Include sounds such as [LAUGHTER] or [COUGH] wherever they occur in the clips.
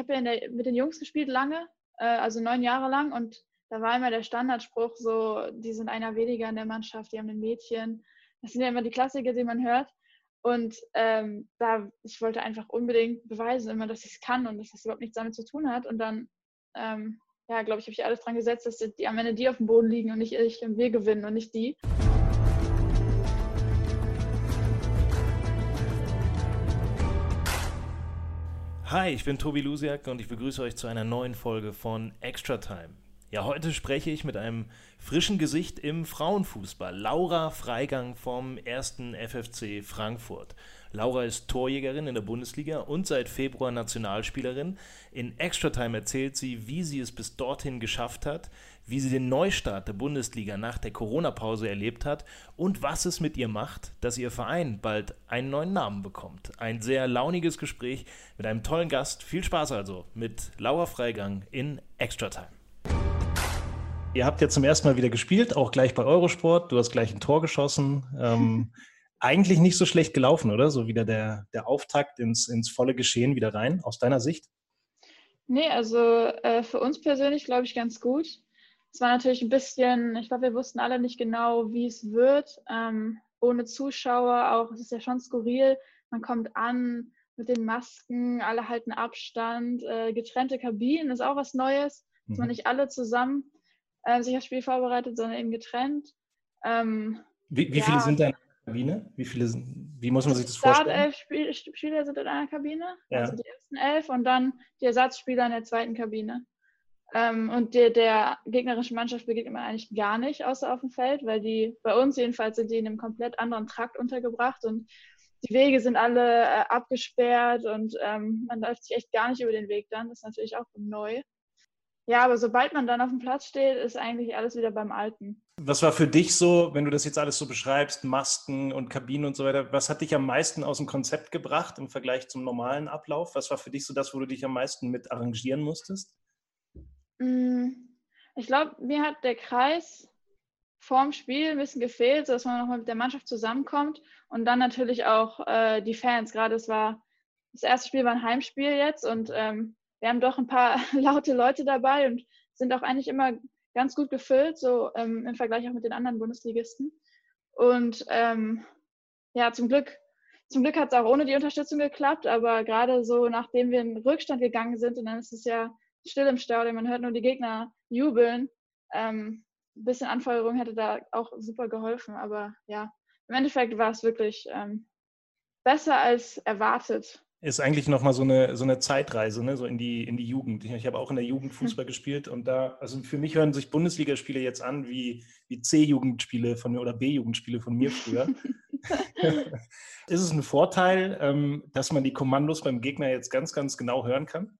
Ich habe ja der, mit den Jungs gespielt lange, äh, also neun Jahre lang und da war immer der Standardspruch so, die sind einer weniger in der Mannschaft, die haben ein Mädchen. Das sind ja immer die Klassiker, die man hört. Und ähm, da, ich wollte einfach unbedingt beweisen, immer, dass ich es kann und dass das überhaupt nichts damit zu tun hat. Und dann, ähm, ja, glaube ich, habe ich alles dran gesetzt, dass die, am Ende die auf dem Boden liegen und nicht ich und wir gewinnen und nicht die. Hi, ich bin Tobi Lusiak und ich begrüße euch zu einer neuen Folge von Extra Time. Ja, heute spreche ich mit einem frischen Gesicht im Frauenfußball, Laura Freigang vom 1. FFC Frankfurt. Laura ist Torjägerin in der Bundesliga und seit Februar Nationalspielerin. In Extra Time erzählt sie, wie sie es bis dorthin geschafft hat, wie sie den Neustart der Bundesliga nach der Corona-Pause erlebt hat und was es mit ihr macht, dass ihr Verein bald einen neuen Namen bekommt. Ein sehr launiges Gespräch mit einem tollen Gast. Viel Spaß also mit Laura Freigang in Extra Time. Ihr habt ja zum ersten Mal wieder gespielt, auch gleich bei Eurosport. Du hast gleich ein Tor geschossen. Ähm, [LAUGHS] eigentlich nicht so schlecht gelaufen, oder? So wieder der, der Auftakt ins, ins volle Geschehen wieder rein, aus deiner Sicht? Nee, also äh, für uns persönlich glaube ich ganz gut. Es war natürlich ein bisschen, ich glaube, wir wussten alle nicht genau, wie es wird. Ähm, ohne Zuschauer auch, es ist ja schon skurril. Man kommt an mit den Masken, alle halten Abstand, äh, getrennte Kabinen ist auch was Neues, dass man Mhm. nicht alle zusammen äh, sich aufs Spiel vorbereitet, sondern eben getrennt. Ähm, Wie, wie Ja. viele sind der Kabine? Wie, viele, sind- wie muss man sich das vorstellen? Startelf Spiel, Spieler sind in einer Kabine, Ja. also die ersten elf und dann die Ersatzspieler in der zweiten Kabine. Ähm, und der, der gegnerischen Mannschaft begegnet man eigentlich gar nicht, außer auf dem Feld, weil die, bei uns jedenfalls, sind die in einem komplett anderen Trakt untergebracht und die Wege sind alle äh, abgesperrt und ähm, man läuft sich echt gar nicht über den Weg dann. Das ist natürlich auch neu. Ja, aber sobald man dann auf dem Platz steht, ist eigentlich alles wieder beim Alten. Was war für dich so, wenn du das jetzt alles so beschreibst, Masken und Kabinen und so weiter, was hat dich am meisten aus dem Konzept gebracht im Vergleich zum normalen Ablauf? Was war für dich so das, wo du dich am meisten mit arrangieren musstest? Mm, Ich glaube, mir hat der Kreis vorm Spiel ein bisschen gefehlt, sodass man nochmal mit der Mannschaft zusammenkommt und dann natürlich auch äh, die Fans. Gerade es war das erste Spiel war ein Heimspiel jetzt und ähm, wir haben doch ein paar [LAUGHS] laute Leute dabei und sind auch eigentlich immer ganz gut gefüllt, so ähm, im Vergleich auch mit den anderen Bundesligisten. Und ähm, ja, zum Glück, zum Glück hat es auch ohne die Unterstützung geklappt, aber gerade so, nachdem wir in Rückstand gegangen sind, und dann ist es ja still im Stadion, man hört nur die Gegner jubeln. Ähm, ein bisschen Anfeuerung hätte da auch super geholfen, aber ja, im Endeffekt war es wirklich ähm, besser als erwartet. Ist eigentlich nochmal so eine, so eine Zeitreise, ne? so in die, in die Jugend. Ich habe auch in der Jugend Fußball gespielt und da, also für mich hören sich Bundesligaspiele jetzt an wie, wie C-Jugendspiele von mir oder B-Jugendspiele von mir früher. [LAUGHS] [LAUGHS] ist es ein Vorteil, ähm, dass man die Kommandos beim Gegner jetzt ganz, ganz genau hören kann?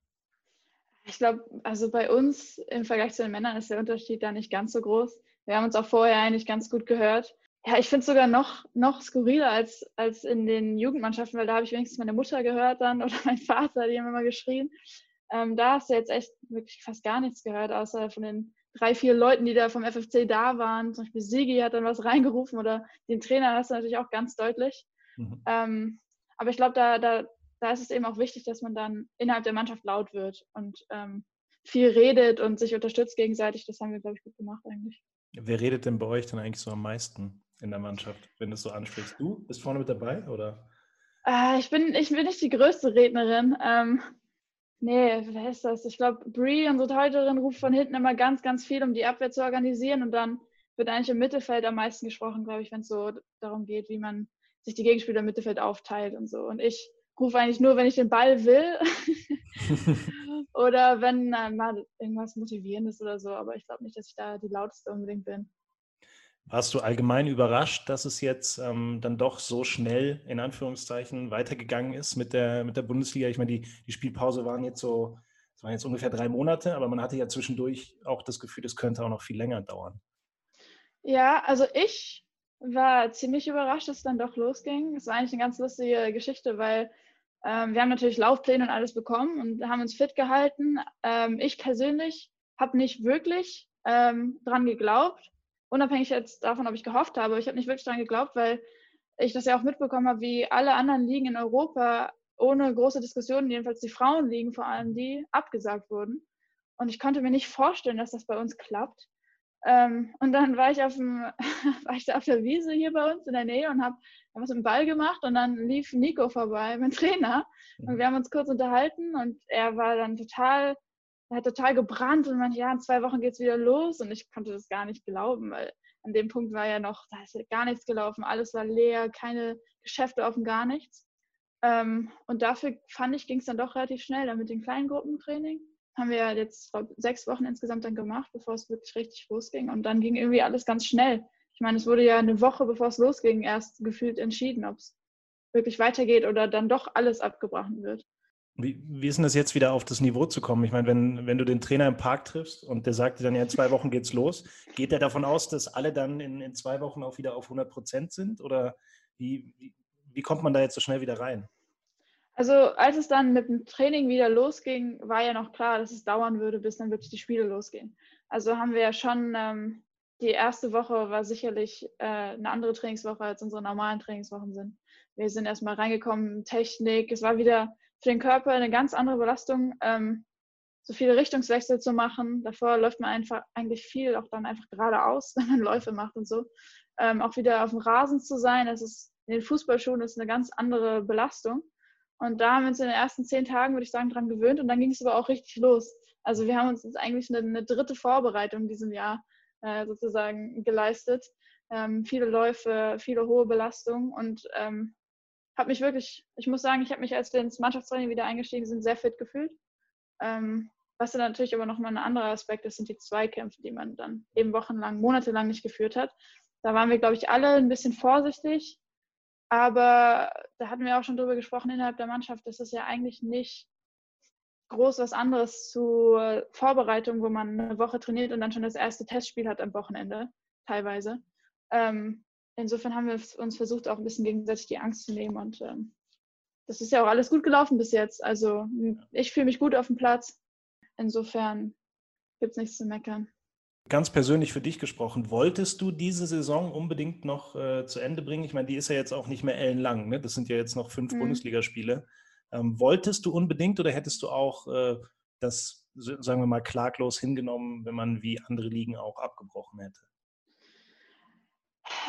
Ich glaube, also bei uns im Vergleich zu den Männern ist der Unterschied da nicht ganz so groß. Wir haben uns auch vorher eigentlich ganz gut gehört. Ja, ich finde es sogar noch, noch skurriler als, als in den Jugendmannschaften, weil da habe ich wenigstens meine Mutter gehört dann [LAUGHS] oder mein Vater, die haben immer geschrien. Ähm, da hast du jetzt echt wirklich fast gar nichts gehört, außer von den drei, vier Leuten, die da vom FFC da waren. Zum Beispiel Sigi hat dann was reingerufen oder den Trainer hast du natürlich auch ganz deutlich. Mhm. Ähm, aber ich glaube, da, da, da ist es eben auch wichtig, dass man dann innerhalb der Mannschaft laut wird und ähm, viel redet und sich unterstützt gegenseitig. Das haben wir, glaube ich, gut gemacht eigentlich. Wer redet denn bei euch dann eigentlich so am meisten in der Mannschaft, wenn du es so ansprichst? Du bist vorne mit dabei oder? Äh, ich, bin, ich bin nicht die größte Rednerin. Ähm, nee, wer ist das? Ich glaube, Brie, unsere Torhüterin, ruft von hinten immer ganz, ganz viel, um die Abwehr zu organisieren. Und dann wird eigentlich im Mittelfeld am meisten gesprochen, glaube ich, wenn es so darum geht, wie man sich die Gegenspieler im Mittelfeld aufteilt und so. Und ich rufe eigentlich nur, wenn ich den Ball will [LAUGHS] oder wenn äh, mal irgendwas Motivierendes oder so. Aber ich glaube nicht, dass ich da die lauteste unbedingt bin. Warst du allgemein überrascht, dass es jetzt ähm, dann doch so schnell in Anführungszeichen weitergegangen ist mit der, mit der Bundesliga? Ich meine, die, die Spielpause waren jetzt so, es waren jetzt ungefähr drei Monate, aber man hatte ja zwischendurch auch das Gefühl, es könnte auch noch viel länger dauern. Ja, also ich war ziemlich überrascht, dass es dann doch losging. Es war eigentlich eine ganz lustige Geschichte, weil ähm, wir haben natürlich Laufpläne und alles bekommen und haben uns fit gehalten. Ähm, ich persönlich habe nicht wirklich ähm, dran geglaubt, unabhängig jetzt davon, ob ich gehofft habe. Ich habe nicht wirklich dran geglaubt, weil ich das ja auch mitbekommen habe, wie alle anderen Ligen in Europa ohne große Diskussionen, jedenfalls die Frauenligen vor allem, die abgesagt wurden. Und ich konnte mir nicht vorstellen, dass das bei uns klappt. Ähm, und dann war ich, auf dem, [LAUGHS] war ich da auf der Wiese hier bei uns in der Nähe und habe was mit dem Ball gemacht und dann lief Nico vorbei, mein Trainer. Und wir haben uns kurz unterhalten und er war dann total, hat total gebrannt und meinte, ja, in zwei Wochen geht es wieder los. Und ich konnte das gar nicht glauben, weil an dem Punkt war ja noch, da ist ja gar nichts gelaufen, alles war leer, keine Geschäfte offen, gar nichts. Ähm, und dafür fand ich, ging es dann doch relativ schnell, dann mit dem Kleingruppentraining haben wir ja jetzt sechs Wochen insgesamt dann gemacht, bevor es wirklich richtig losging. Und dann ging irgendwie alles ganz schnell. Ich meine, es wurde ja eine Woche, bevor es losging, erst gefühlt entschieden, ob es wirklich weitergeht oder dann doch alles abgebrochen wird. Wie, wie ist denn das jetzt wieder auf das Niveau zu kommen? Ich meine, wenn, wenn du den Trainer im Park triffst und der sagt dir dann, ja, in zwei Wochen geht's los, geht er davon aus, dass alle dann in, in zwei Wochen auch wieder auf 100 Prozent sind? Oder wie, wie, wie kommt man da jetzt so schnell wieder rein? Also als es dann mit dem Training wieder losging, war ja noch klar, dass es dauern würde, bis dann wirklich die Spiele losgehen. Also haben wir ja schon, ähm, die erste Woche war sicherlich äh, eine andere Trainingswoche, als unsere normalen Trainingswochen sind. Wir sind erstmal reingekommen, Technik, es war wieder für den Körper eine ganz andere Belastung, ähm, so viele Richtungswechsel zu machen. Davor läuft man einfach eigentlich viel auch dann einfach geradeaus, [LAUGHS] wenn man Läufe macht und so. Ähm, auch wieder auf dem Rasen zu sein, das ist in den Fußballschuhen ist eine ganz andere Belastung. Und da haben wir uns in den ersten zehn Tagen, würde ich sagen, dran gewöhnt und dann ging es aber auch richtig los. Also wir haben uns jetzt eigentlich eine, eine dritte Vorbereitung in diesem Jahr äh, sozusagen geleistet. Ähm, viele Läufe, viele hohe Belastungen und ähm, habe mich wirklich, ich muss sagen, ich habe mich, als wir ins Mannschaftstraining wieder eingestiegen sind, sehr fit gefühlt. Ähm, was dann natürlich aber nochmal ein anderer Aspekt ist, sind die Zweikämpfe, die man dann eben wochenlang, monatelang nicht geführt hat. Da waren wir, glaube ich, alle ein bisschen vorsichtig, aber da hatten wir auch schon drüber gesprochen innerhalb der Mannschaft, dass es ja eigentlich nicht groß was anderes zur Vorbereitung, wo man eine Woche trainiert und dann schon das erste Testspiel hat am Wochenende, teilweise. Ähm, insofern haben wir uns versucht, auch ein bisschen gegenseitig die Angst zu nehmen und ähm, das ist ja auch alles gut gelaufen bis jetzt. Also ich fühle mich gut auf dem Platz. Insofern gibt es nichts zu meckern ganz persönlich für dich gesprochen, wolltest du diese Saison unbedingt noch äh, zu Ende bringen? Ich meine, die ist ja jetzt auch nicht mehr ellenlang. Ne? Das sind ja jetzt noch fünf mhm. Bundesligaspiele. Ähm, wolltest du unbedingt oder hättest du auch äh, das, sagen wir mal, klaglos hingenommen, wenn man wie andere Ligen auch abgebrochen hätte?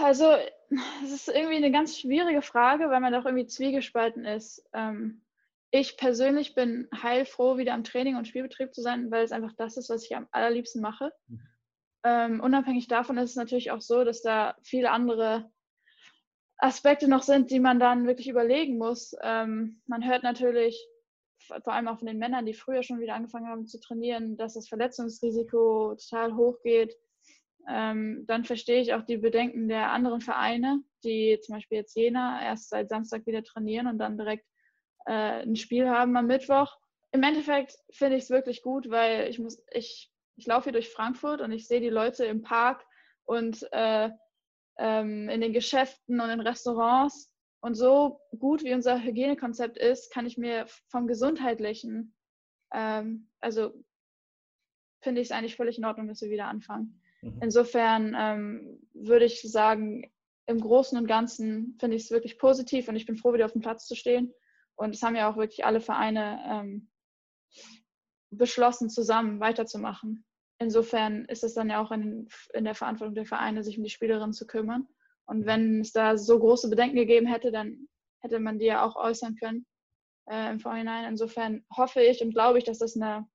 Also, es ist irgendwie eine ganz schwierige Frage, weil man doch irgendwie zwiegespalten ist. Ähm, ich persönlich bin heilfroh, wieder am Training und Spielbetrieb zu sein, weil es einfach das ist, was ich am allerliebsten mache. Mhm. Ähm, unabhängig davon ist es natürlich auch so, dass da viele andere Aspekte noch sind, die man dann wirklich überlegen muss. Ähm, man hört natürlich, vor allem auch von den Männern, die früher schon wieder angefangen haben zu trainieren, dass das Verletzungsrisiko total hoch geht. Ähm, dann verstehe ich auch die Bedenken der anderen Vereine, die zum Beispiel jetzt Jena erst seit Samstag wieder trainieren und dann direkt äh, ein Spiel haben am Mittwoch. Im Endeffekt finde ich es wirklich gut, weil ich muss, ich ich laufe hier durch Frankfurt und ich sehe die Leute im Park und äh, ähm, in den Geschäften und in Restaurants. Und so gut wie unser Hygienekonzept ist, kann ich mir vom Gesundheitlichen, ähm, also finde ich es eigentlich völlig in Ordnung, dass wir wieder anfangen. Mhm. Insofern ähm, würde ich sagen, im Großen und Ganzen finde ich es wirklich positiv und ich bin froh, wieder auf dem Platz zu stehen. Und es haben ja auch wirklich alle Vereine ähm, beschlossen, zusammen weiterzumachen. Insofern ist es dann ja auch in, in der Verantwortung der Vereine, sich um die Spielerinnen zu kümmern. Und wenn es da so große Bedenken gegeben hätte, dann hätte man die ja auch äußern können äh, im Vorhinein. Insofern hoffe ich und glaube ich, dass das eine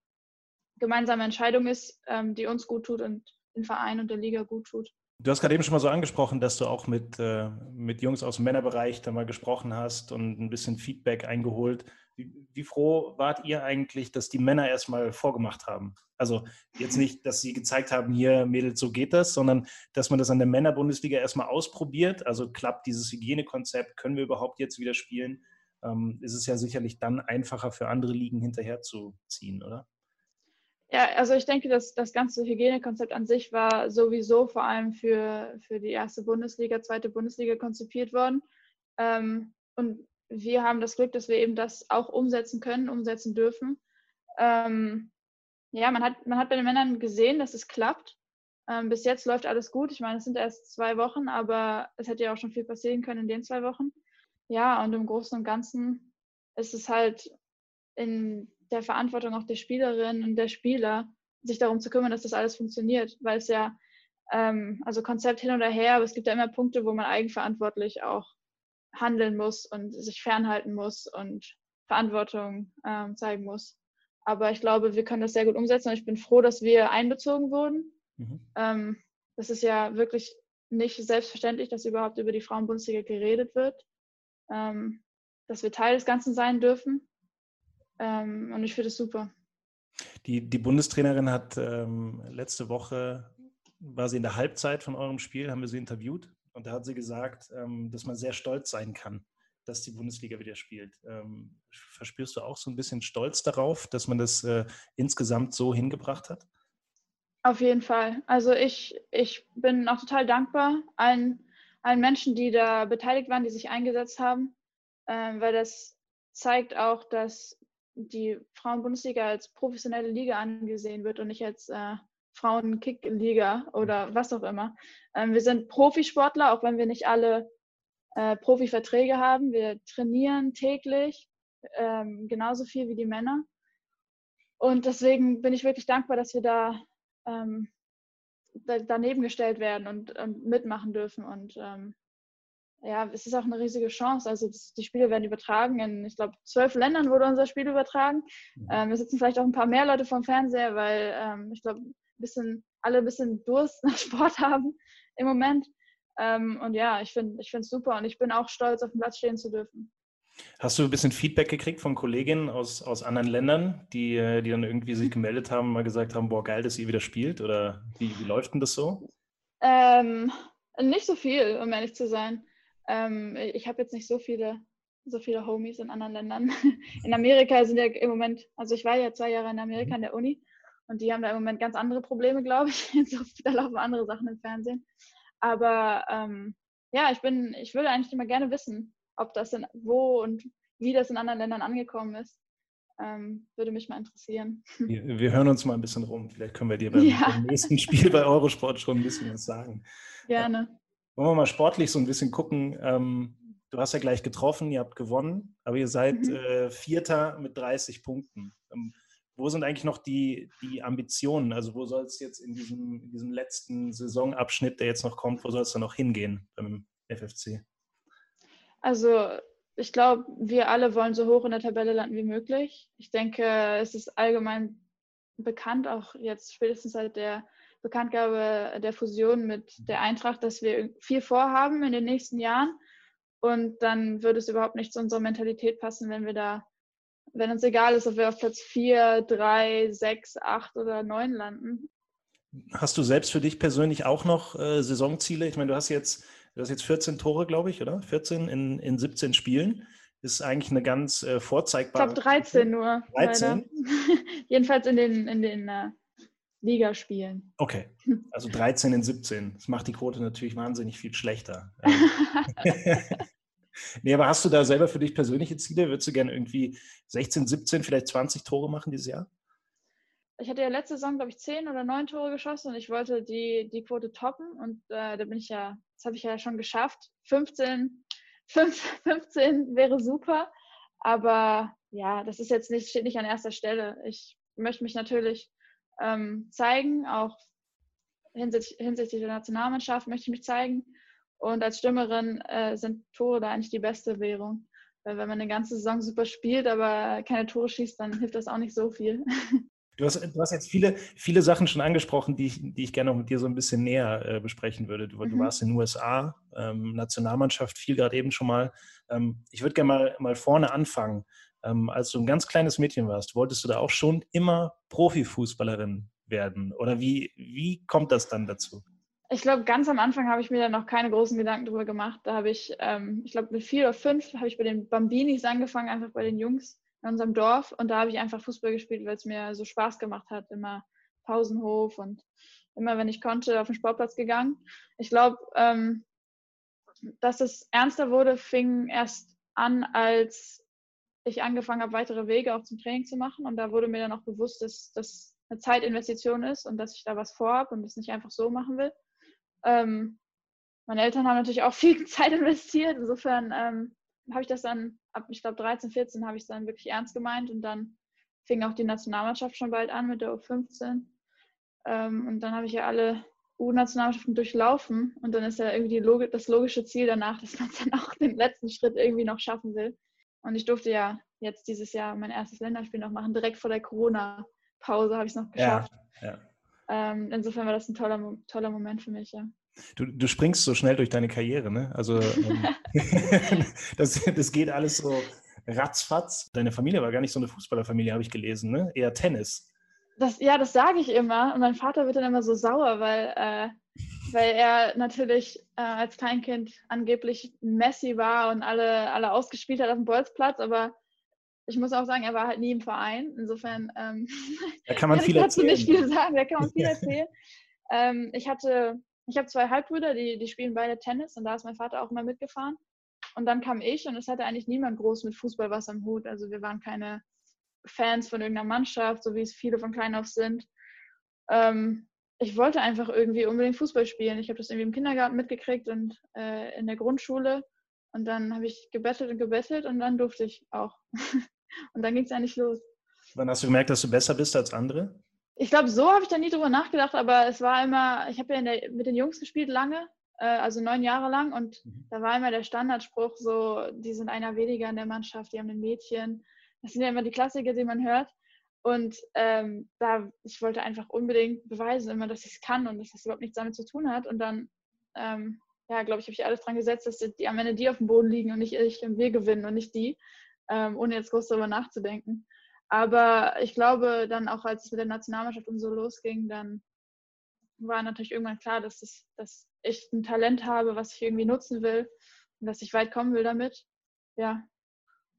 gemeinsame Entscheidung ist, ähm, die uns gut tut und den Verein und der Liga gut tut. Du hast gerade eben schon mal so angesprochen, dass du auch mit, äh, mit Jungs aus dem Männerbereich da mal gesprochen hast und ein bisschen Feedback eingeholt. Wie, wie, froh wart ihr eigentlich, dass die Männer erstmal vorgemacht haben? Also jetzt nicht, dass sie gezeigt haben, hier Mädels, so geht das, sondern dass man das an der Männerbundesliga erstmal ausprobiert. Also klappt dieses Hygienekonzept, können wir überhaupt jetzt wieder spielen? Ähm, ist es ja sicherlich dann einfacher für andere Ligen hinterherzuziehen, oder? Ja, also ich denke, dass das ganze Hygienekonzept an sich war sowieso vor allem für, für die erste Bundesliga, zweite Bundesliga konzipiert worden. Ähm, und wir haben das Glück, dass wir eben das auch umsetzen können, umsetzen dürfen. Ähm, ja, man hat, man hat bei den Männern gesehen, dass es klappt. Ähm, bis jetzt läuft alles gut. Ich meine, es sind erst zwei Wochen, aber es hätte ja auch schon viel passieren können in den zwei Wochen. Ja, und im Großen und Ganzen ist es halt in der Verantwortung auch der Spielerinnen und der Spieler, sich darum zu kümmern, dass das alles funktioniert, weil es ja, ähm, also Konzept hin oder her, aber es gibt ja immer Punkte, wo man eigenverantwortlich auch handeln muss und sich fernhalten muss und Verantwortung ähm, zeigen muss. Aber ich glaube, wir können das sehr gut umsetzen und ich bin froh, dass wir einbezogen wurden. Mhm. Ähm, das ist ja wirklich nicht selbstverständlich, dass überhaupt über die Frauenbundesliga geredet wird, ähm, dass wir Teil des Ganzen sein dürfen. Ähm, und ich finde es super. Die, die Bundestrainerin hat ähm, letzte Woche, war sie in der Halbzeit von eurem Spiel, haben wir sie interviewt und da hat sie gesagt, ähm, dass man sehr stolz sein kann, dass die Bundesliga wieder spielt. Ähm, verspürst du auch so ein bisschen Stolz darauf, dass man das äh, insgesamt so hingebracht hat? Auf jeden Fall. Also ich, ich bin auch total dankbar allen, allen Menschen, die da beteiligt waren, die sich eingesetzt haben, äh, weil das zeigt auch, dass die Frauenbundesliga als professionelle Liga angesehen wird und nicht als äh, Frauen-Kick-Liga oder was auch immer. Ähm, wir sind Profisportler, auch wenn wir nicht alle äh, Profiverträge haben. Wir trainieren täglich ähm, genauso viel wie die Männer. Und deswegen bin ich wirklich dankbar, dass wir da, ähm, da daneben gestellt werden und, und mitmachen dürfen. Und ähm, ja, es ist auch eine riesige Chance. Also das, die Spiele werden übertragen. In, ich glaube, zwölf Ländern wurde unser Spiel übertragen. Mhm. Ähm, wir sitzen vielleicht auch ein paar mehr Leute vom Fernseher, weil ähm, ich glaube, bisschen, alle ein bisschen Durst [LAUGHS] nach Sport haben im Moment. Ähm, und ja, ich finde ich es super und ich bin auch stolz, auf dem Platz stehen zu dürfen. Hast du ein bisschen Feedback gekriegt von Kolleginnen aus, aus anderen Ländern, die, äh, die dann irgendwie sich gemeldet haben, mal gesagt haben, boah, geil, dass ihr wieder spielt? Oder wie, wie läuft denn das so? Ähm, nicht so viel, um ehrlich zu sein. Ähm, ich habe jetzt nicht so viele, so viele Homies in anderen Ländern. [LAUGHS] In Amerika sind ja im Moment, also ich war ja zwei Jahre in Amerika in der Uni und die haben da im Moment ganz andere Probleme, glaube ich. [LAUGHS] da laufen andere Sachen im Fernsehen. Aber ähm, ja, ich bin, ich würde eigentlich immer gerne wissen, ob das in, wo und wie das in anderen Ländern angekommen ist. Ähm, würde mich mal interessieren. [LAUGHS] Wir, wir, hören uns mal ein bisschen rum. Vielleicht können wir dir beim, ja. beim nächsten Spiel bei Eurosport schon ein bisschen was sagen. Gerne. Wollen wir mal sportlich so ein bisschen gucken. Ähm, du hast ja gleich getroffen, ihr habt gewonnen, aber ihr seid mhm. äh, Vierter mit 30 Punkten. Ähm, wo sind eigentlich noch die, die Ambitionen? Also wo soll es jetzt in diesem, in diesem letzten Saisonabschnitt, der jetzt noch kommt, wo soll es dann noch hingehen beim FFC? Also ich glaube, wir alle wollen so hoch in der Tabelle landen wie möglich. Ich denke, es ist allgemein bekannt, auch jetzt spätestens seit der Bekanntgabe der Fusion mit der Eintracht, dass wir viel vorhaben in den nächsten Jahren. Und dann würde es überhaupt nicht zu unserer Mentalität passen, wenn wir da wenn uns egal ist, ob wir auf Platz 4, 3, 6, 8 oder 9 landen. Hast du selbst für dich persönlich auch noch äh, Saisonziele? Ich meine, du hast jetzt, du hast jetzt 14 Tore, glaube ich, oder? 14 in, in 17 Spielen. Ist eigentlich eine ganz äh, vorzeigbare. Ich glaube 13 nur. 13? [LAUGHS] Jedenfalls in den, in den äh, Ligaspielen. Okay, [LAUGHS] also 13 in 17. Das macht die Quote natürlich wahnsinnig viel schlechter. [LAUGHS] [LAUGHS] Nee, aber hast du da selber für dich persönliche Ziele? Würdest du gerne irgendwie 16, 17, vielleicht 20 Tore machen dieses Jahr? Ich hatte ja letzte Saison, glaube ich, 10 oder 9 Tore geschossen und ich wollte die, die Quote toppen und äh, da bin ich ja, das habe ich ja schon geschafft. 15, 5, 15 wäre super, aber ja, das ist jetzt nicht, steht nicht an erster Stelle. Ich möchte mich natürlich ähm, zeigen, auch hinsichtlich, hinsichtlich der Nationalmannschaft möchte ich mich zeigen und als Stürmerin äh, sind Tore da eigentlich die beste Währung. Weil wenn man eine ganze Saison super spielt, aber keine Tore schießt, dann hilft das auch nicht so viel. Du hast, du hast jetzt viele, viele Sachen schon angesprochen, die ich, die ich gerne noch mit dir so ein bisschen näher äh, besprechen würde. Du, mhm. du, warst in den USA, ähm, Nationalmannschaft, viel gerade eben schon mal. Ähm, ich würde gerne mal, mal vorne anfangen. Ähm, als du ein ganz kleines Mädchen warst, wolltest du da auch schon immer Profifußballerin werden? Oder wie, wie kommt das dann dazu? Ich glaube, ganz am Anfang habe ich mir da noch keine großen Gedanken drüber gemacht. Da habe ich, ähm, ich glaube, mit vier oder fünf habe ich bei den Bambinis angefangen, einfach bei den Jungs in unserem Dorf. Und da habe ich einfach Fußball gespielt, weil es mir so Spaß gemacht hat. Immer Pausenhof und immer, wenn ich konnte, auf den Sportplatz gegangen. Ich glaube, ähm, dass es ernster wurde, fing erst an, als ich angefangen habe, weitere Wege auch zum Training zu machen. Und da wurde mir dann auch bewusst, dass das eine Zeitinvestition ist und dass ich da was vorhabe und das nicht einfach so machen will. Ähm, meine Eltern haben natürlich auch viel [LAUGHS] Zeit investiert. Insofern ähm, habe ich das dann, ab ich glaube 13, 14 habe ich es dann wirklich ernst gemeint und dann fing auch die Nationalmannschaft schon bald an mit der U15. Ähm, und dann habe ich ja alle U-Nationalmannschaften durchlaufen und dann ist ja irgendwie Log das logische Ziel danach, dass man [LAUGHS] dann auch den letzten Schritt irgendwie noch schaffen will. Und ich durfte ja jetzt dieses Jahr mein erstes Länderspiel noch machen. Direkt vor der Corona-Pause habe ich es noch geschafft. Ja, ja. Ähm, insofern war das ein toller, toller Moment für mich, ja. Du, du springst so schnell durch deine Karriere, ne? Also ähm, [LAUGHS] [LAUGHS] das, das geht alles so ratzfatz. Deine Familie war gar nicht so eine Fußballerfamilie, habe ich gelesen, ne? Eher Tennis. Das, ja, das sage ich immer. Und mein Vater wird dann immer so sauer, weil, äh, weil er natürlich äh, als Kleinkind angeblich Messi war und alle, alle ausgespielt hat auf dem Bolzplatz, aber ich muss auch sagen, er war halt nie im Verein. Insofern ähm, da kann man [LAUGHS] viel erzählen. nicht viel sagen, da kann man viel [LAUGHS] erzählen. ähm, ich hatte, ich habe zwei Halbbrüder, die, die spielen beide Tennis und da ist mein Vater auch immer mitgefahren. Und dann kam ich und es hatte eigentlich niemand groß mit Fußball was am Hut. Also wir waren keine Fans von irgendeiner Mannschaft, so wie es viele von klein auf sind. Ähm, ich wollte einfach irgendwie unbedingt Fußball spielen. Ich habe das irgendwie im Kindergarten mitgekriegt und äh, in der Grundschule. Und dann habe ich gebettelt und gebettelt und dann durfte ich auch. [LAUGHS] und dann ging es eigentlich los. Wann hast du gemerkt, dass du besser bist als andere? Ich glaube, so habe ich da nie drüber nachgedacht, aber es war immer, ich habe ja der, mit den Jungs gespielt lange, äh, also neun Jahre lang und mhm. da war immer der Standardspruch so, die sind einer weniger in der Mannschaft, die haben ein Mädchen das sind ja immer die Klassiker, die man hört. Und ähm, da, ich wollte einfach unbedingt beweisen, immer, dass ich es kann und dass das überhaupt nichts damit zu tun hat. Und dann, ähm, ja, glaube ich, habe ich alles dran gesetzt, dass die am Ende die auf dem Boden liegen und nicht ich und wir gewinnen und nicht die, ähm, ohne jetzt groß darüber nachzudenken. Aber ich glaube, dann auch als es mit der Nationalmannschaft und so losging, dann war natürlich irgendwann klar, dass, es, dass ich ein Talent habe, was ich irgendwie nutzen will und dass ich weit kommen will damit. Ja,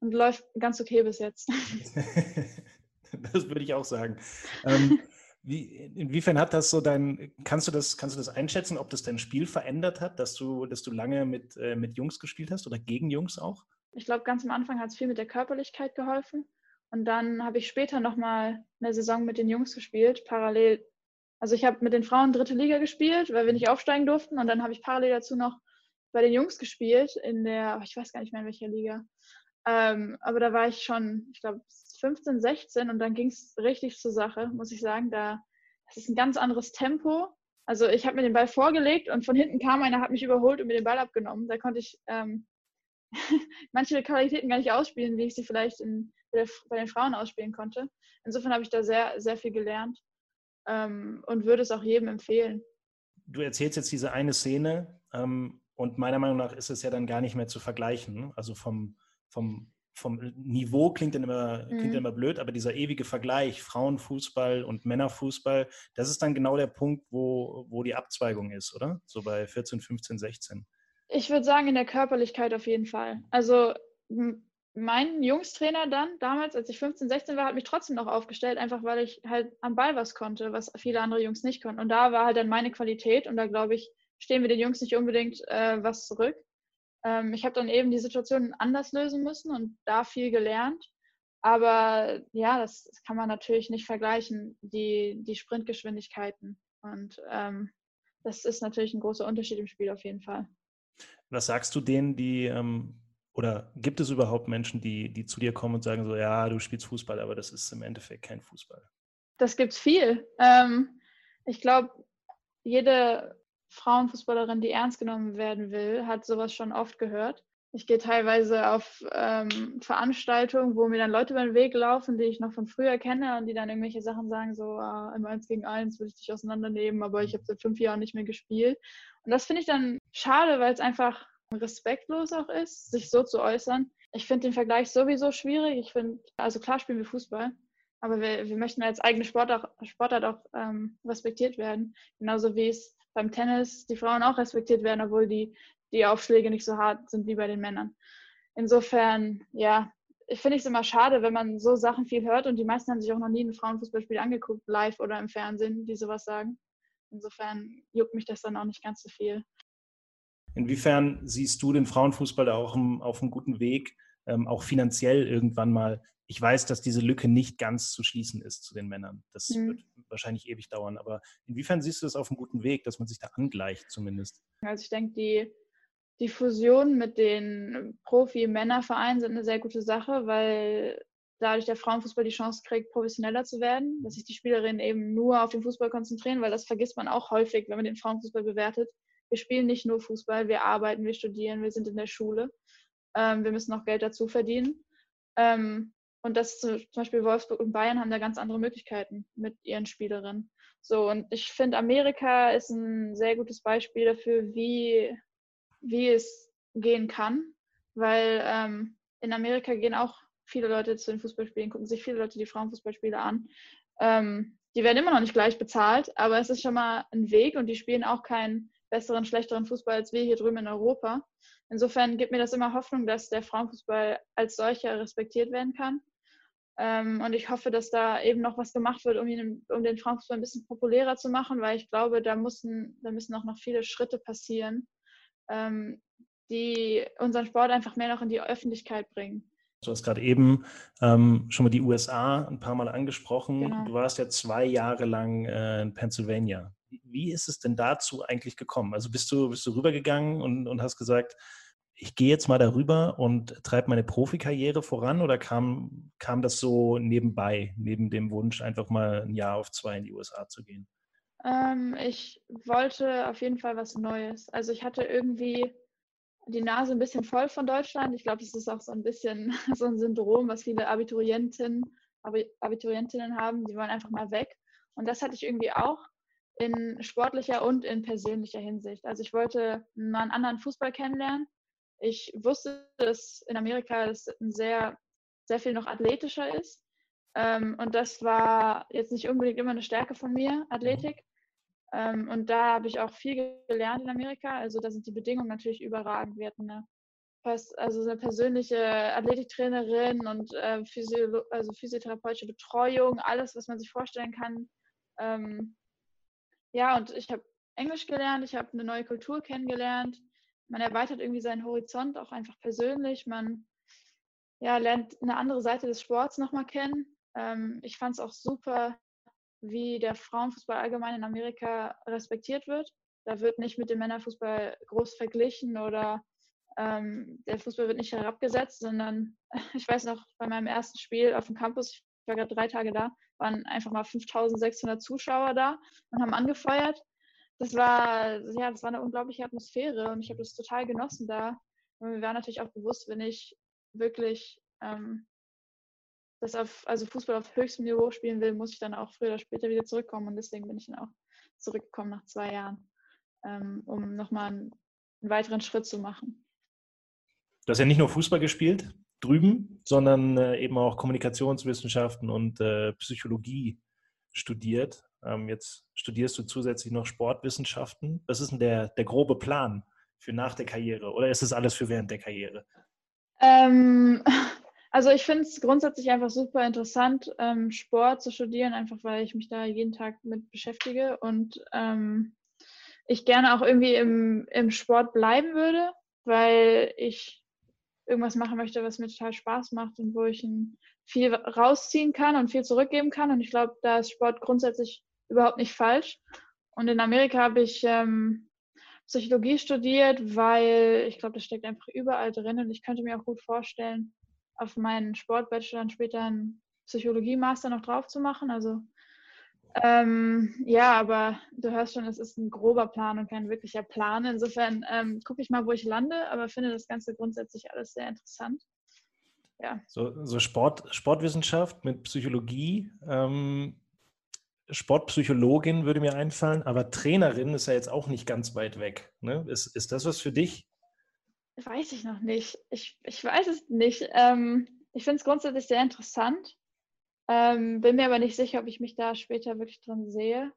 und läuft ganz okay bis jetzt. [LAUGHS] [LAUGHS] [LAUGHS] das würde ich auch sagen. Ähm, wie, inwiefern hat das so dein, kannst du das, kannst du das einschätzen, ob das dein Spiel verändert hat, dass du, dass du lange mit, äh, mit Jungs gespielt hast oder gegen Jungs auch? Ich glaube, ganz am Anfang hat es viel mit der Körperlichkeit geholfen. Und dann habe ich später nochmal eine Saison mit den Jungs gespielt, parallel. Also ich habe mit den Frauen dritte Liga gespielt, weil wir nicht aufsteigen durften. Und dann habe ich parallel dazu noch bei den Jungs gespielt in der, ich weiß gar nicht mehr in welcher Liga. Ähm, aber da war ich schon, ich glaube, 15, 16 und dann ging es richtig zur Sache, muss ich sagen. Da, das ist ein ganz anderes Tempo. Also ich habe mir den Ball vorgelegt und von hinten kam einer, hat mich überholt und mir den Ball abgenommen. Da konnte ich ähm, [LAUGHS] manche Qualitäten gar nicht ausspielen, wie ich sie vielleicht in, bei den Frauen ausspielen konnte. Insofern habe ich da sehr, sehr viel gelernt ähm, und würde es auch jedem empfehlen. Du erzählst jetzt diese eine Szene ähm, und meiner Meinung nach ist es ja dann gar nicht mehr zu vergleichen. Ne? Also vom, vom, vom Niveau klingt dann, immer, mhm. klingt immer blöd, aber dieser ewige Vergleich, Frauenfußball und Männerfußball, das ist dann genau der Punkt, wo, wo die Abzweigung ist, oder? So bei 14, 15, 16. Ich würde sagen, in der Körperlichkeit auf jeden Fall. Also mein Jungstrainer dann, damals, als ich 15, 16 war, hat mich trotzdem noch aufgestellt, einfach weil ich halt am Ball was konnte, was viele andere Jungs nicht konnten. Und da war halt dann meine Qualität und da glaube ich, stehen wir den Jungs nicht unbedingt äh, was zurück. Ähm, ich habe dann eben die Situation anders lösen müssen und da viel gelernt. Aber ja, das, das kann man natürlich nicht vergleichen, die, die Sprintgeschwindigkeiten. Und ähm, das ist natürlich ein großer Unterschied im Spiel auf jeden Fall. Was sagst du denen, die, ähm, oder gibt es überhaupt Menschen, die, die zu dir kommen und sagen so, ja, du spielst Fußball, aber das ist im Endeffekt kein Fußball? Das gibt es viel. Ähm, ich glaube, jede Frauenfußballerin, die ernst genommen werden will, hat sowas schon oft gehört. Ich gehe teilweise auf ähm, Veranstaltungen, wo mir dann Leute über den Weg laufen, die ich noch von früher kenne und die dann irgendwelche Sachen sagen, so ah, im Eins gegen Eins würde ich dich auseinandernehmen, aber ich habe seit fünf Jahren nicht mehr gespielt. Und das finde ich dann schade, weil es einfach respektlos auch ist, sich so zu äußern. Ich finde den Vergleich sowieso schwierig. Ich finde, also klar spielen wir Fußball, aber wir, wir möchten als eigene Sportart, Sportart auch ähm, respektiert werden. Genauso wie es beim Tennis die Frauen auch respektiert werden, obwohl die, die Aufschläge nicht so hart sind wie bei den Männern. Insofern, ja, ich finde es immer schade, wenn man so Sachen viel hört und die meisten haben sich auch noch nie ein Frauenfußballspiel angeguckt, live oder im Fernsehen, die sowas sagen. Insofern juckt mich das dann auch nicht ganz so viel. Inwiefern siehst du den Frauenfußball da auch auf einem guten Weg, ähm, auch finanziell irgendwann mal? Ich weiß, dass diese Lücke nicht ganz zu schließen ist zu den Männern. Das mhm. wird wahrscheinlich ewig dauern. Aber inwiefern siehst du das auf einem guten Weg, dass man sich da angleicht zumindest? Also ich denke, die die Fusion mit den Profi-Männervereinen sind eine sehr gute Sache, weil dadurch der Frauenfußball die Chance kriegt, professioneller zu werden, dass sich die Spielerinnen eben nur auf den Fußball konzentrieren, weil das vergisst man auch häufig, wenn man den Frauenfußball bewertet. Wir spielen nicht nur Fußball, wir arbeiten, wir studieren, wir sind in der Schule. Ähm, wir müssen auch Geld dazu verdienen. Ähm, und das zum Beispiel Wolfsburg und Bayern haben da ganz andere Möglichkeiten mit ihren Spielerinnen. So, und ich finde, Amerika ist ein sehr gutes Beispiel dafür, wie wie es gehen kann, weil ähm, in Amerika gehen auch viele Leute zu den Fußballspielen, gucken sich viele Leute die Frauenfußballspiele an. Ähm, die werden immer noch nicht gleich bezahlt, aber es ist schon mal ein Weg und die spielen auch keinen besseren, schlechteren Fußball als wir hier drüben in Europa. Insofern gibt mir das immer Hoffnung, dass der Frauenfußball als solcher respektiert werden kann. Ähm, und ich hoffe, dass da eben noch was gemacht wird, um, ihn, um den Frauenfußball ein bisschen populärer zu machen, weil ich glaube, da müssen, da müssen auch noch viele Schritte passieren, ähm, die unseren Sport einfach mehr noch in die Öffentlichkeit bringen. Du hast gerade eben ähm, schon mal die USA ein paar Mal angesprochen. Genau. Du warst ja zwei Jahre lang äh, in Pennsylvania. Wie ist es denn dazu eigentlich gekommen? Also bist du, bist du rübergegangen und, und hast gesagt, ich gehe jetzt mal darüber und treibe meine Profikarriere voran oder kam, kam das so nebenbei, neben dem Wunsch, einfach mal ein Jahr auf zwei in die USA zu gehen? Ähm, ich wollte auf jeden Fall was Neues. Also ich hatte irgendwie die Nase ein bisschen voll von Deutschland. Ich glaube, das ist auch so ein bisschen [LAUGHS] so ein Syndrom, was viele Abiturientinnen, Abiturientinnen haben. Die wollen einfach mal weg. Und das hatte ich irgendwie auch in sportlicher und in persönlicher Hinsicht. Also ich wollte mal einen anderen Fußball kennenlernen. Ich wusste, dass in Amerika das sehr, sehr viel noch athletischer ist. Ähm, und das war jetzt nicht unbedingt immer eine Stärke von mir, Athletik. Ähm, und da habe ich auch viel gelernt in Amerika. Also da sind die Bedingungen natürlich überragend. Wir hatten eine, also eine persönliche Athletiktrainerin und äh, Physio also physiotherapeutische Betreuung, alles, was man sich vorstellen kann. Ähm, ja, und ich habe Englisch gelernt, ich habe eine neue Kultur kennengelernt. Man erweitert irgendwie seinen Horizont auch einfach persönlich. Man ja, lernt eine andere Seite des Sports nochmal kennen. Ähm, ich fand es auch super, wie der Frauenfußball allgemein in Amerika respektiert wird. Da wird nicht mit dem Männerfußball groß verglichen oder ähm, der Fußball wird nicht herabgesetzt, sondern [LAUGHS] ich weiß noch, bei meinem ersten Spiel auf dem Campus, ich war gerade drei Tage da, waren einfach mal 5600 Zuschauer da und haben angefeuert. Das war, ja, das war eine unglaubliche Atmosphäre und ich habe das total genossen da. Und mir war natürlich auch bewusst, wenn ich wirklich ähm, das auf, also Fußball auf höchstem Niveau spielen will, muss ich dann auch früher oder später wieder zurückkommen. Und deswegen bin ich dann auch zurückgekommen nach zwei Jahren, ähm, um nochmal einen, einen weiteren Schritt zu machen. Du hast ja nicht nur Fußball gespielt drüben, sondern äh, eben auch Kommunikationswissenschaften und äh, Psychologie studiert. Ähm, jetzt studierst du zusätzlich noch Sportwissenschaften. Was ist denn der, der grobe Plan für nach der Karriere? Oder ist das alles für während der Karriere? Ähm, [LAUGHS] also ich finde es grundsätzlich einfach super interessant, ähm, Sport zu studieren, einfach weil ich mich da jeden Tag mit beschäftige und ähm, ich gerne auch irgendwie im, im Sport bleiben würde, weil ich irgendwas machen möchte, was mir total Spaß macht und wo ich viel rausziehen kann und viel zurückgeben kann. Und ich glaube, da ist Sport grundsätzlich überhaupt nicht falsch. Und in Amerika habe ich ähm, Psychologie studiert, weil ich glaube, das steckt einfach überall drin und ich könnte mir auch gut vorstellen, auf meinen Sportbachelor dann später einen Psychologie-Master noch drauf zu machen. Also ähm, ja, aber du hörst schon, es ist ein grober Plan und kein wirklicher Plan. Insofern ähm, gucke ich mal, wo ich lande, aber finde das Ganze grundsätzlich alles sehr interessant. Ja. So, so Sport, Sportwissenschaft mit Psychologie. Ähm, Sportpsychologin würde mir einfallen, aber Trainerin ist ja jetzt auch nicht ganz weit weg. Ne? Ist, ist das was für dich? weiß ich noch nicht. Ich, ich weiß es nicht. Ähm, ich finde es grundsätzlich sehr interessant. Ähm, bin mir aber nicht sicher, ob ich mich da später wirklich drin sehe,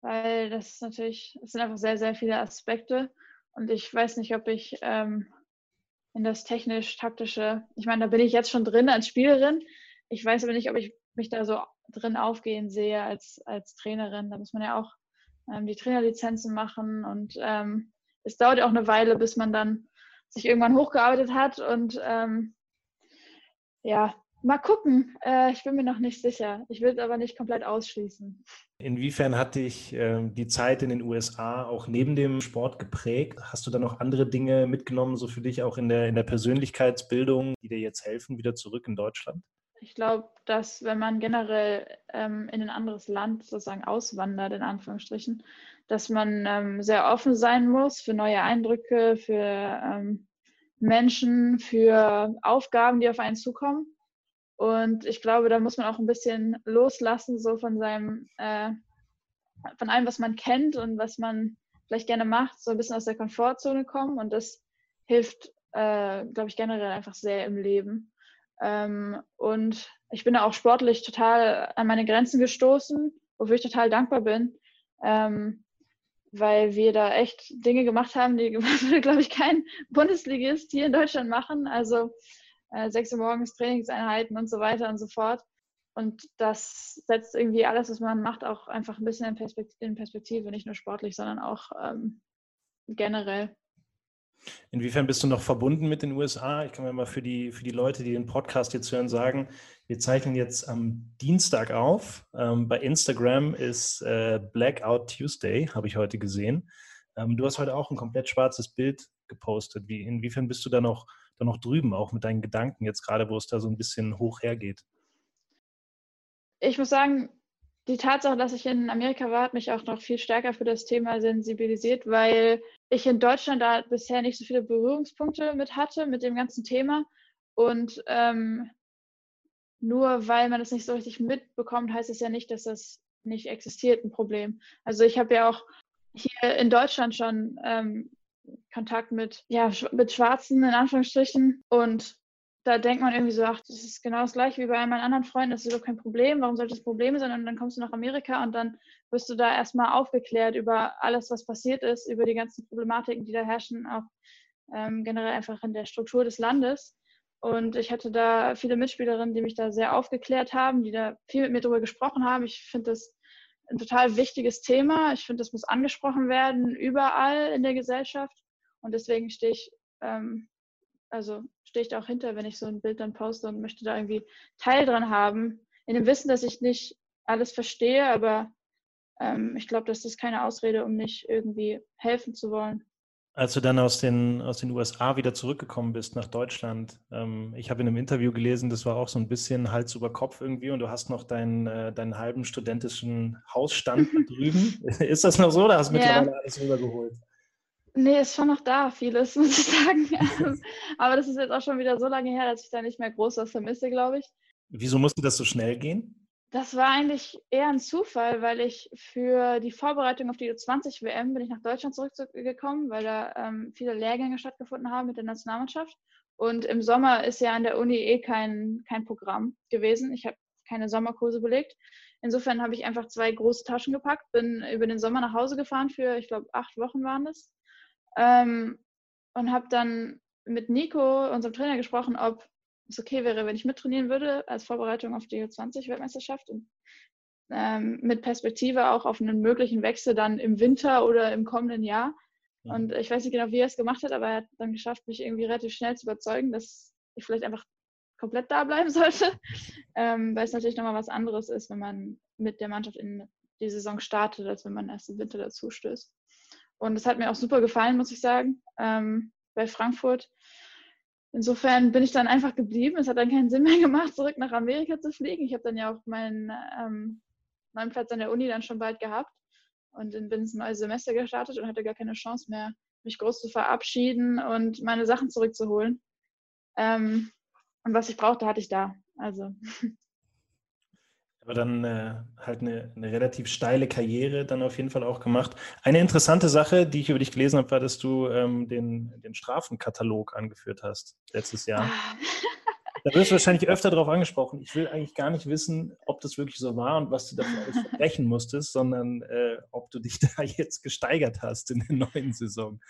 weil das ist natürlich, es sind einfach sehr, sehr viele Aspekte und ich weiß nicht, ob ich ähm, in das technisch-taktische, ich meine, da bin ich jetzt schon drin als Spielerin. Ich weiß aber nicht, ob ich mich da so drin aufgehen sehe als, als Trainerin. Da muss man ja auch ähm, die Trainerlizenzen machen und ähm, es dauert ja auch eine Weile, bis man dann sich irgendwann hochgearbeitet hat und ähm, ja, mal gucken. Äh, ich bin mir noch nicht sicher. Ich will es aber nicht komplett ausschließen. Inwiefern hat dich äh, die Zeit in den USA auch neben dem Sport geprägt? Hast du da noch andere Dinge mitgenommen, so für dich auch in der, in der Persönlichkeitsbildung, die dir jetzt helfen, wieder zurück in Deutschland? Ich glaube, dass wenn man generell ähm, in ein anderes Land sozusagen auswandert, in Anführungsstrichen, dass man ähm, sehr offen sein muss für neue Eindrücke, für ähm, Menschen, für Aufgaben, die auf einen zukommen. Und ich glaube, da muss man auch ein bisschen loslassen, so von seinem, äh, von allem, was man kennt und was man vielleicht gerne macht, so ein bisschen aus der Komfortzone kommen. Und das hilft, äh, glaube ich, generell einfach sehr im Leben. Ähm, und ich bin da auch sportlich total an meine Grenzen gestoßen, wofür ich total dankbar bin. Ähm, weil wir da echt Dinge gemacht haben, die, [LAUGHS] glaube ich, kein Bundesligist hier in Deutschland machen. Also äh, sechs Uhr morgens Trainingseinheiten und so weiter und so fort. Und das setzt irgendwie alles, was man macht, auch einfach ein bisschen in Perspektive, in Perspektive nicht nur sportlich, sondern auch ähm, generell. Inwiefern bist du noch verbunden mit den USA? Ich kann mir mal für die, für die Leute, die den Podcast jetzt hören, sagen, wir zeichnen jetzt am Dienstag auf. Ähm, bei Instagram ist äh, Blackout Tuesday, habe ich heute gesehen. Ähm, du hast heute auch ein komplett schwarzes Bild gepostet. Wie, inwiefern bist du da noch, da noch drüben, auch mit deinen Gedanken jetzt gerade, wo es da so ein bisschen hoch hergeht? Ich muss sagen, die Tatsache, dass ich in Amerika war, hat mich auch noch viel stärker für das Thema sensibilisiert, weil ich in Deutschland da bisher nicht so viele Berührungspunkte mit hatte, mit dem ganzen Thema. Und ähm, nur weil man das nicht so richtig mitbekommt, heißt es ja nicht, dass das nicht existiert, ein Problem. Also ich habe ja auch hier in Deutschland schon ähm, Kontakt mit, ja, mit Schwarzen in Anführungsstrichen und da denkt man irgendwie so, ach, das ist genau das gleiche wie bei meinen anderen Freunden, das ist überhaupt kein Problem, warum sollte das Problem sein? Und dann kommst du nach Amerika und dann wirst du da erstmal aufgeklärt über alles, was passiert ist, über die ganzen Problematiken, die da herrschen, auch ähm, generell einfach in der Struktur des Landes. Und ich hatte da viele Mitspielerinnen, die mich da sehr aufgeklärt haben, die da viel mit mir darüber gesprochen haben. Ich finde das ein total wichtiges Thema. Ich finde, das muss angesprochen werden, überall in der Gesellschaft. Und deswegen stehe ich ähm, also stehe ich da auch hinter, wenn ich so ein Bild dann poste und möchte da irgendwie Teil dran haben. In dem Wissen, dass ich nicht alles verstehe, aber ähm, ich glaube, das ist keine Ausrede, um nicht irgendwie helfen zu wollen. Als du dann aus den, aus den USA wieder zurückgekommen bist nach Deutschland, ähm, ich habe in einem Interview gelesen, das war auch so ein bisschen Hals über Kopf irgendwie und du hast noch deinen, äh, deinen halben studentischen Hausstand [LAUGHS] drüben. [LAUGHS] Ist das noch so oder hast du yeah. mittlerweile alles rübergeholt? Nee, ist schon noch da, vieles, [LAUGHS] muss ich sagen. Aber das ist jetzt auch schon wieder so lange her, dass ich da nicht mehr groß was vermisse, glaube ich. Wieso musste das so schnell gehen? Das war eigentlich eher ein Zufall, weil ich für die Vorbereitung auf die U20-WM bin ich nach Deutschland zurückgekommen, weil da ähm, viele Lehrgänge stattgefunden haben mit der Nationalmannschaft. Und im Sommer ist ja an der Uni eh kein, kein Programm gewesen. Ich habe keine Sommerkurse belegt. Insofern habe ich einfach zwei große Taschen gepackt, bin über den Sommer nach Hause gefahren für, ich glaube, acht Wochen waren das. Ähm, und habe dann mit Nico, unserem Trainer, gesprochen, ob es okay wäre, wenn ich mittrainieren würde als Vorbereitung auf die U20-Weltmeisterschaft und ähm, mit Perspektive auch auf einen möglichen Wechsel dann im Winter oder im kommenden Jahr. Mhm. Und ich weiß nicht genau, wie er es gemacht hat, aber er hat dann geschafft, mich irgendwie relativ schnell zu überzeugen, dass ich vielleicht einfach komplett da bleiben [LAUGHS] sollte, ähm, weil es natürlich nochmal was anderes ist, wenn man mit der Mannschaft in die Saison startet, als wenn man erst im Winter dazu stößt. Und es hat mir auch super gefallen, muss ich sagen, ähm, bei Frankfurt. Insofern bin ich dann einfach geblieben. Es hat dann keinen Sinn mehr gemacht, zurück nach Amerika zu fliegen. Ich habe dann ja auch meinen ähm, neuen Platz an der Uni dann schon bald gehabt und bin ins neue Semester gestartet und hatte gar keine Chance mehr, mich groß zu verabschieden und meine Sachen zurückzuholen. Ähm, und was ich brauchte, hatte ich da. Also [LAUGHS] Aber dann äh, halt eine, eine, relativ steile Karriere dann auf jeden Fall auch gemacht. Eine interessante Sache, die ich über dich gelesen habe, war, dass du ähm, den, den Strafenkatalog angeführt hast letztes Jahr. Ah. [LAUGHS] Da wirst du wahrscheinlich öfter darauf angesprochen. Ich will eigentlich gar nicht wissen, ob das wirklich so war und was du dafür alles verbrechen musstest, sondern äh, ob du dich [LAUGHS] da jetzt gesteigert hast in der neuen Saison.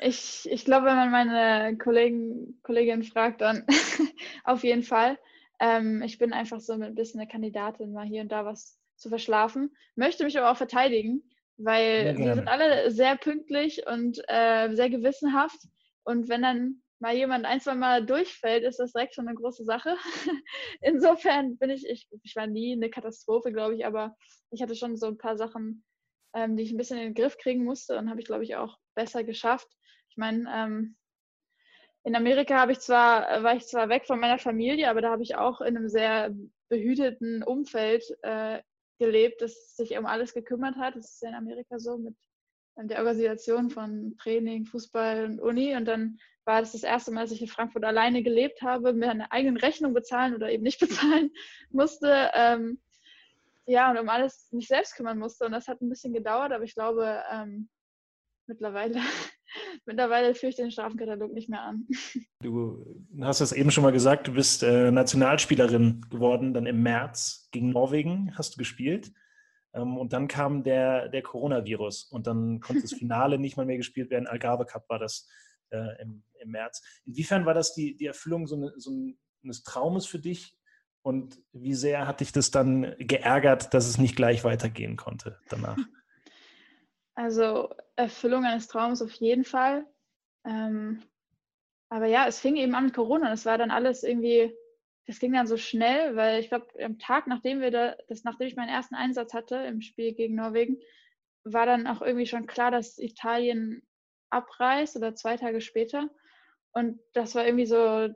Ich, ich glaube, wenn man meine Kollegen, Kolleginnen fragt, dann [LAUGHS] auf jeden Fall. Ähm, ich bin einfach so ein bisschen eine Kandidatin, mal hier und da was zu verschlafen. Möchte mich aber auch verteidigen, weil wir sind alle sehr pünktlich und äh, sehr gewissenhaft. Und wenn dann mal jemand ein, zwei Mal durchfällt, ist das direkt schon eine große Sache. [LAUGHS] Insofern bin ich, ich, ich war nie eine Katastrophe, glaube ich, aber ich hatte schon so ein paar Sachen, ähm, die ich ein bisschen in den Griff kriegen musste und habe ich, glaube ich, auch besser geschafft. Ich meine, ähm, in Amerika habe ich zwar, war ich zwar weg von meiner Familie, aber da habe ich auch in einem sehr behüteten Umfeld äh, gelebt, das sich um alles gekümmert hat. Das ist ja in Amerika so mit ähm, der Organisation von Training, Fußball und Uni. Und dann war das das erste Mal, dass ich in Frankfurt alleine gelebt habe, mir eine eigene Rechnung bezahlen oder eben nicht [LAUGHS] bezahlen musste. Ähm, ja, und um alles mich selbst kümmern musste. Und das hat ein bisschen gedauert, aber ich glaube, ähm, mittlerweile [LAUGHS] Mittlerweile führe ich den Strafenkatalog nicht mehr an. Du hast es eben schon mal gesagt, du bist äh, Nationalspielerin geworden, dann im März gegen Norwegen hast du gespielt. Ähm, und dann kam der, der Coronavirus und dann konnte das [LAUGHS] Finale nicht mal mehr gespielt werden. Algarve Cup war das äh, im, im März. Inwiefern war das die, die Erfüllung so, eine, so eines Traumes für dich? Und wie sehr hat dich das dann geärgert, dass es nicht gleich weitergehen konnte danach? [LAUGHS] Also Erfüllung eines Traums auf jeden Fall. Ähm, aber ja, es fing eben an mit Corona. und Es war dann alles irgendwie, das ging dann so schnell, weil ich glaube, am Tag, nachdem wir da, das, nachdem ich meinen ersten Einsatz hatte im Spiel gegen Norwegen, war dann auch irgendwie schon klar, dass Italien abreist oder zwei Tage später. Und das war irgendwie so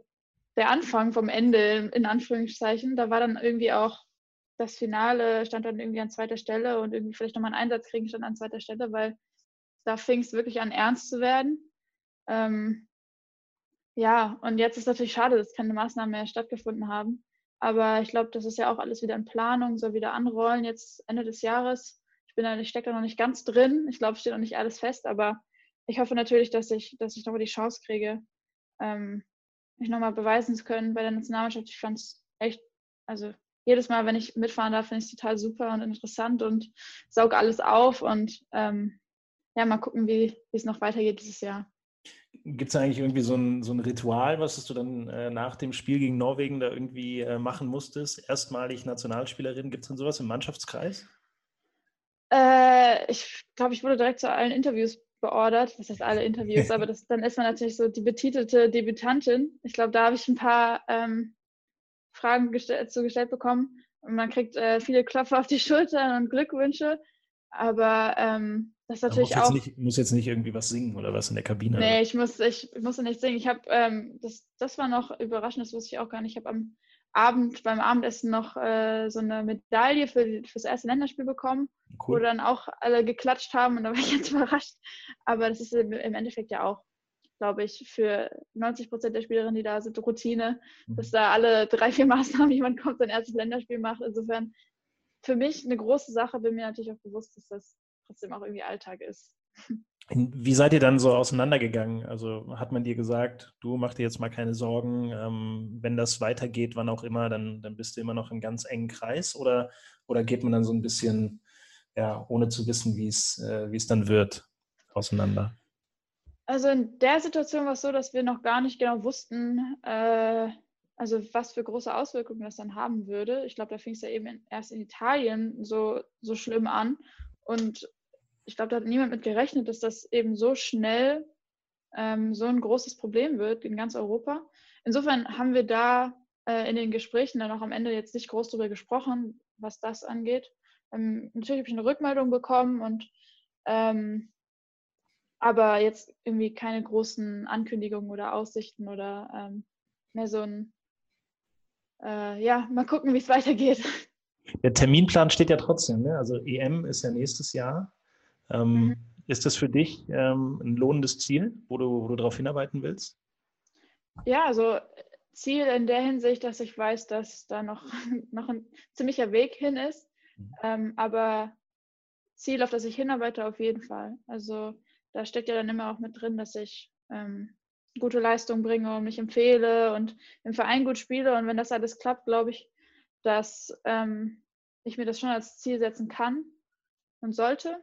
der Anfang vom Ende, in Anführungszeichen. Da war dann irgendwie auch das Finale stand dann irgendwie an zweiter Stelle und irgendwie vielleicht nochmal einen Einsatz kriegen stand an zweiter Stelle, weil da fing es wirklich an, ernst zu werden. Ähm, ja, und jetzt ist natürlich schade, dass keine Maßnahmen mehr stattgefunden haben. Aber ich glaube, das ist ja auch alles wieder in Planung, soll wieder anrollen jetzt Ende des Jahres. Ich bin da, ich stecke da noch nicht ganz drin. Ich glaube, es steht noch nicht alles fest, aber ich hoffe natürlich, dass ich, dass ich nochmal die Chance kriege, ähm, mich nochmal beweisen zu können bei der Nationalmannschaft. Ich fand es echt, also jedes Mal, wenn ich mitfahren darf, finde ich es total super und interessant und sauge alles auf und ähm, ja, mal gucken, wie es noch weitergeht dieses Jahr. Gibt es eigentlich irgendwie so ein, so ein Ritual, was du dann äh, nach dem Spiel gegen Norwegen da irgendwie äh, machen musstest? Erstmalig Nationalspielerin, gibt es denn sowas im Mannschaftskreis? Äh, ich glaube, ich wurde direkt zu allen Interviews beordert. Das heißt alle Interviews, [LAUGHS] aber das, dann ist man natürlich so die betitelte Debütantin. Ich glaube, da habe ich ein paar ähm, Fragen gestell, zugestellt bekommen. Und man kriegt äh, viele Klopfer auf die Schultern und Glückwünsche. Aber ähm, das ist natürlich muss auch. Nicht, muss jetzt nicht irgendwie was singen oder was in der Kabine? Nee, ich, muss, ich, ich musste nicht singen. Ich habe, ähm, das, das war noch überraschend, das wusste ich auch gar nicht. Ich habe am Abend beim Abendessen noch äh, so eine Medaille für, das erste Länderspiel bekommen, cool. wo dann auch alle geklatscht haben und da war ich ganz [LAUGHS] überrascht. Aber das ist im Endeffekt ja auch glaube ich, für 90 Prozent der Spielerinnen, die da sind, Routine, mhm. dass da alle [LAUGHS] drei, vier Maßnahmen jemand kommt, sein erstes Länderspiel macht. Insofern für mich eine große Sache, bin mir natürlich auch bewusst, dass das trotzdem auch irgendwie Alltag ist. Wie seid ihr dann so auseinandergegangen? Also hat man dir gesagt, du mach dir jetzt mal keine Sorgen, ähm, wenn das weitergeht, wann auch immer, dann, dann bist du immer noch im ganz engen Kreis oder, oder geht man dann so ein bisschen, ja, ohne zu wissen, wie es äh, wie es dann wird, auseinander? Also in der Situation war es so, dass wir noch gar nicht genau wussten, äh, also was für große Auswirkungen das dann haben würde. Ich glaube, da fing es ja eben in, erst in Italien so, so schlimm an. Und ich glaube, da hat niemand mit gerechnet, dass das eben so schnell ähm, so ein großes Problem wird in ganz Europa. Insofern haben wir da äh, in den Gesprächen dann auch am Ende jetzt nicht groß darüber gesprochen, was das angeht. Ähm, natürlich habe ich eine Rückmeldung bekommen und ähm, aber jetzt irgendwie keine großen Ankündigungen oder Aussichten oder ähm, mehr so ein, äh, ja, mal gucken, wie es weitergeht. [LAUGHS] Der Terminplan steht ja trotzdem, ne? also EM ist ja nächstes Jahr. Ähm, mhm. Ist das für dich ähm, ein lohnendes Ziel, wo du, wo du darauf hinarbeiten willst? Ja, also Ziel in der Hinsicht, dass ich weiß, dass da noch, [LAUGHS] noch ein ziemlicher Weg hin ist. Mhm. Ähm, aber Ziel, auf das ich hinarbeite, auf jeden Fall. Also da steckt ja dann immer auch mit drin, dass ich ähm, gute Leistung bringe und mich empfehle und im Verein gut spiele. Und wenn das alles klappt, glaube ich, dass ähm, ich mir das schon als Ziel setzen kann und sollte.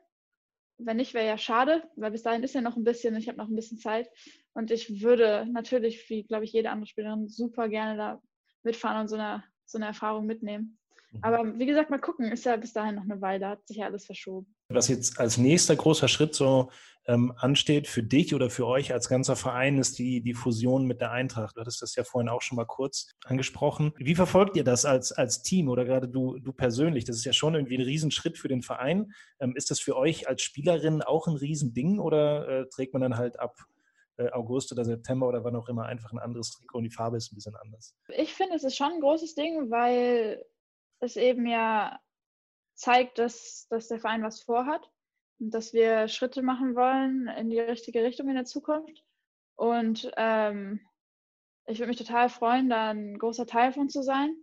Wenn nicht, wäre ja schade, weil bis dahin ist ja noch ein bisschen, ich habe noch ein bisschen Zeit. Und ich würde natürlich, wie glaube ich, jede andere Spielerin, super gerne da mitfahren und so eine, so eine Erfahrung mitnehmen. Mhm. Aber wie gesagt, mal gucken, ist ja bis dahin noch eine Weile, hat sich ja alles verschoben. Was jetzt als nächster großer Schritt so ähm, ansteht für dich oder für euch als ganzer Verein, ist die, die Fusion mit der Eintracht. Du hattest das ja vorhin auch schon mal kurz angesprochen. Wie verfolgt ihr das als, als Team oder gerade du, du persönlich? Das ist ja schon irgendwie ein Riesenschritt für den Verein. Ähm, ist das für euch als Spielerin auch ein Riesending oder äh, trägt man dann halt ab äh, August oder September oder wann auch immer einfach ein anderes Trikot und die Farbe ist ein bisschen anders? Ich finde, es ist schon ein großes Ding, weil es eben ja zeigt, dass, dass der Verein was vorhat und dass wir Schritte machen wollen in die richtige Richtung in der Zukunft. Und ähm, ich würde mich total freuen, da ein großer Teil von zu sein.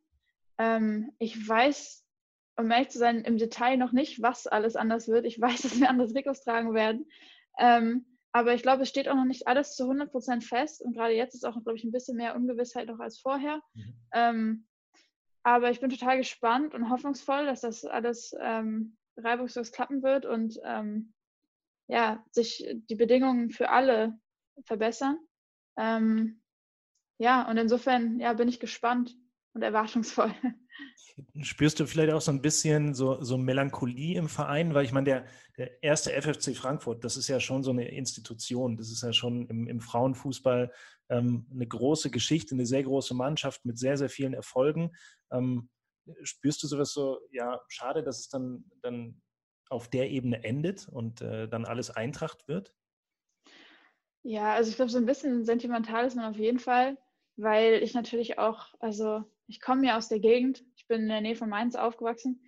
Ähm, ich weiß, um ehrlich zu sein, im Detail noch nicht, was alles anders wird. Ich [LAUGHS] weiß, dass wir andere Trikots tragen werden. Ähm, aber ich glaube, es steht auch noch nicht alles zu 100 Prozent fest. Und gerade jetzt ist auch, glaube ich, ein bisschen mehr Ungewissheit noch als vorher. Mhm. Aber ich bin total gespannt und hoffnungsvoll, dass das alles ähm, reibungslos klappen wird und ähm, ja, sich die Bedingungen für alle verbessern. Ähm, ja, und insofern ja, bin ich gespannt und erwartungsvoll. [LAUGHS] Spürst du vielleicht auch so ein bisschen so, so Melancholie im Verein? Weil ich meine, der, der erste FFC Frankfurt, das ist ja schon so eine Institution. Das ist ja schon im, im Frauenfußball ähm, eine große Geschichte, eine sehr große Mannschaft mit sehr, sehr vielen Erfolgen. Ähm, spürst du sowas so, ja, schade, dass es dann, dann auf der Ebene endet und äh, dann alles Eintracht wird? Ja, also ich glaube, so ein bisschen sentimental ist man auf jeden Fall, weil ich natürlich auch, also ich komme ja aus der Gegend, ich bin in der Nähe von Mainz aufgewachsen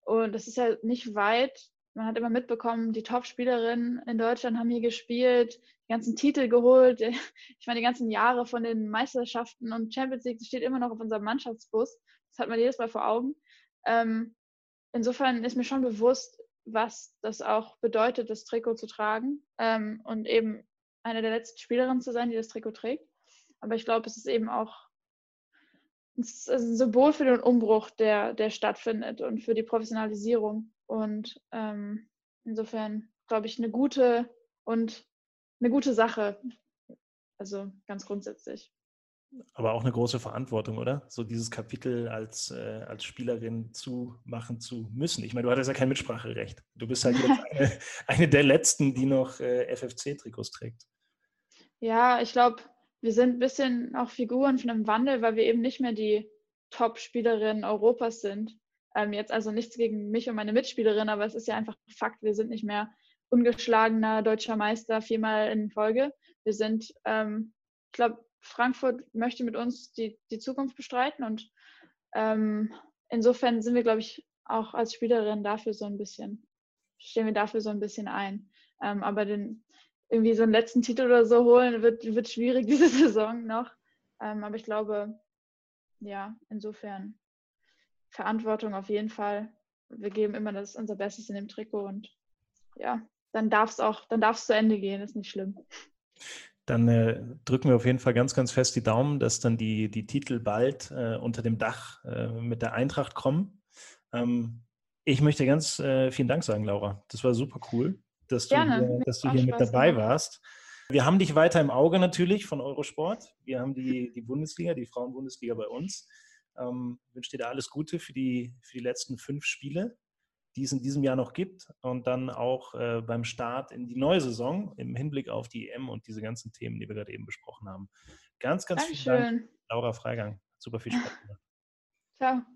und das ist ja nicht weit. Man hat immer mitbekommen, die Top-Spielerinnen in Deutschland haben hier gespielt, die ganzen Titel geholt. [LAUGHS] Ich meine, die ganzen Jahre von den Meisterschaften und Champions League, das steht immer noch auf unserem Mannschaftsbus. Das hat man jedes Mal vor Augen. Ähm, insofern ist mir schon bewusst, was das auch bedeutet, das Trikot zu tragen ähm, und eben eine der letzten Spielerinnen zu sein, die das Trikot trägt. Aber ich glaube, es ist eben auch ein Symbol für den Umbruch, der, der stattfindet und für die Professionalisierung. Und ähm, insofern, glaube ich, eine gute und eine gute Sache. Also ganz grundsätzlich. Aber auch eine große Verantwortung, oder? So dieses Kapitel als, äh, als Spielerin zu machen zu müssen. Ich meine, du hattest ja kein Mitspracherecht. Du bist halt jetzt [LAUGHS] eine, eine der letzten, die noch äh, FFC-Trikots trägt. Ja, ich glaube, wir sind ein bisschen auch Figuren von einem Wandel, weil wir eben nicht mehr die Top-Spielerinnen Europas sind. Ähm, jetzt also nichts gegen mich und meine Mitspielerin, aber es ist ja einfach Fakt, wir sind nicht mehr ungeschlagener deutscher Meister viermal in Folge. Wir sind, ähm, ich glaube, Frankfurt möchte mit uns die, die Zukunft bestreiten und ähm, insofern sind wir, glaube ich, auch als Spielerin dafür so ein bisschen, stehen wir dafür so ein bisschen ein. Ähm, aber den, irgendwie so einen letzten Titel oder so holen, wird, wird schwierig [LAUGHS] diese Saison noch. Ähm, aber ich glaube, ja, insofern Verantwortung auf jeden Fall. Wir geben immer das unser Bestes in dem Trikot und ja, dann darf es auch, dann darf es zu Ende gehen, ist nicht schlimm. Dann äh, drücken wir auf jeden Fall ganz, ganz fest die Daumen, dass dann die, die Titel bald äh, unter dem Dach äh, mit der Eintracht kommen. Ähm, ich möchte ganz äh, vielen Dank sagen, Laura. Das war super cool dass Gerne. du hier, dass du hier mit dabei gemacht. warst. Wir haben dich weiter im Auge natürlich von Eurosport. Wir haben die, die Bundesliga, die Frauenbundesliga bei uns. Ähm, wünsche dir da alles Gute für die, für die letzten fünf Spiele, die es in diesem Jahr noch gibt. Und dann auch äh, beim Start in die neue Saison im Hinblick auf die EM und diese ganzen Themen, die wir gerade eben besprochen haben. Ganz, ganz Dankeschön. vielen Dank, Laura Freigang. Super viel Spaß [LAUGHS] gemacht. Ciao.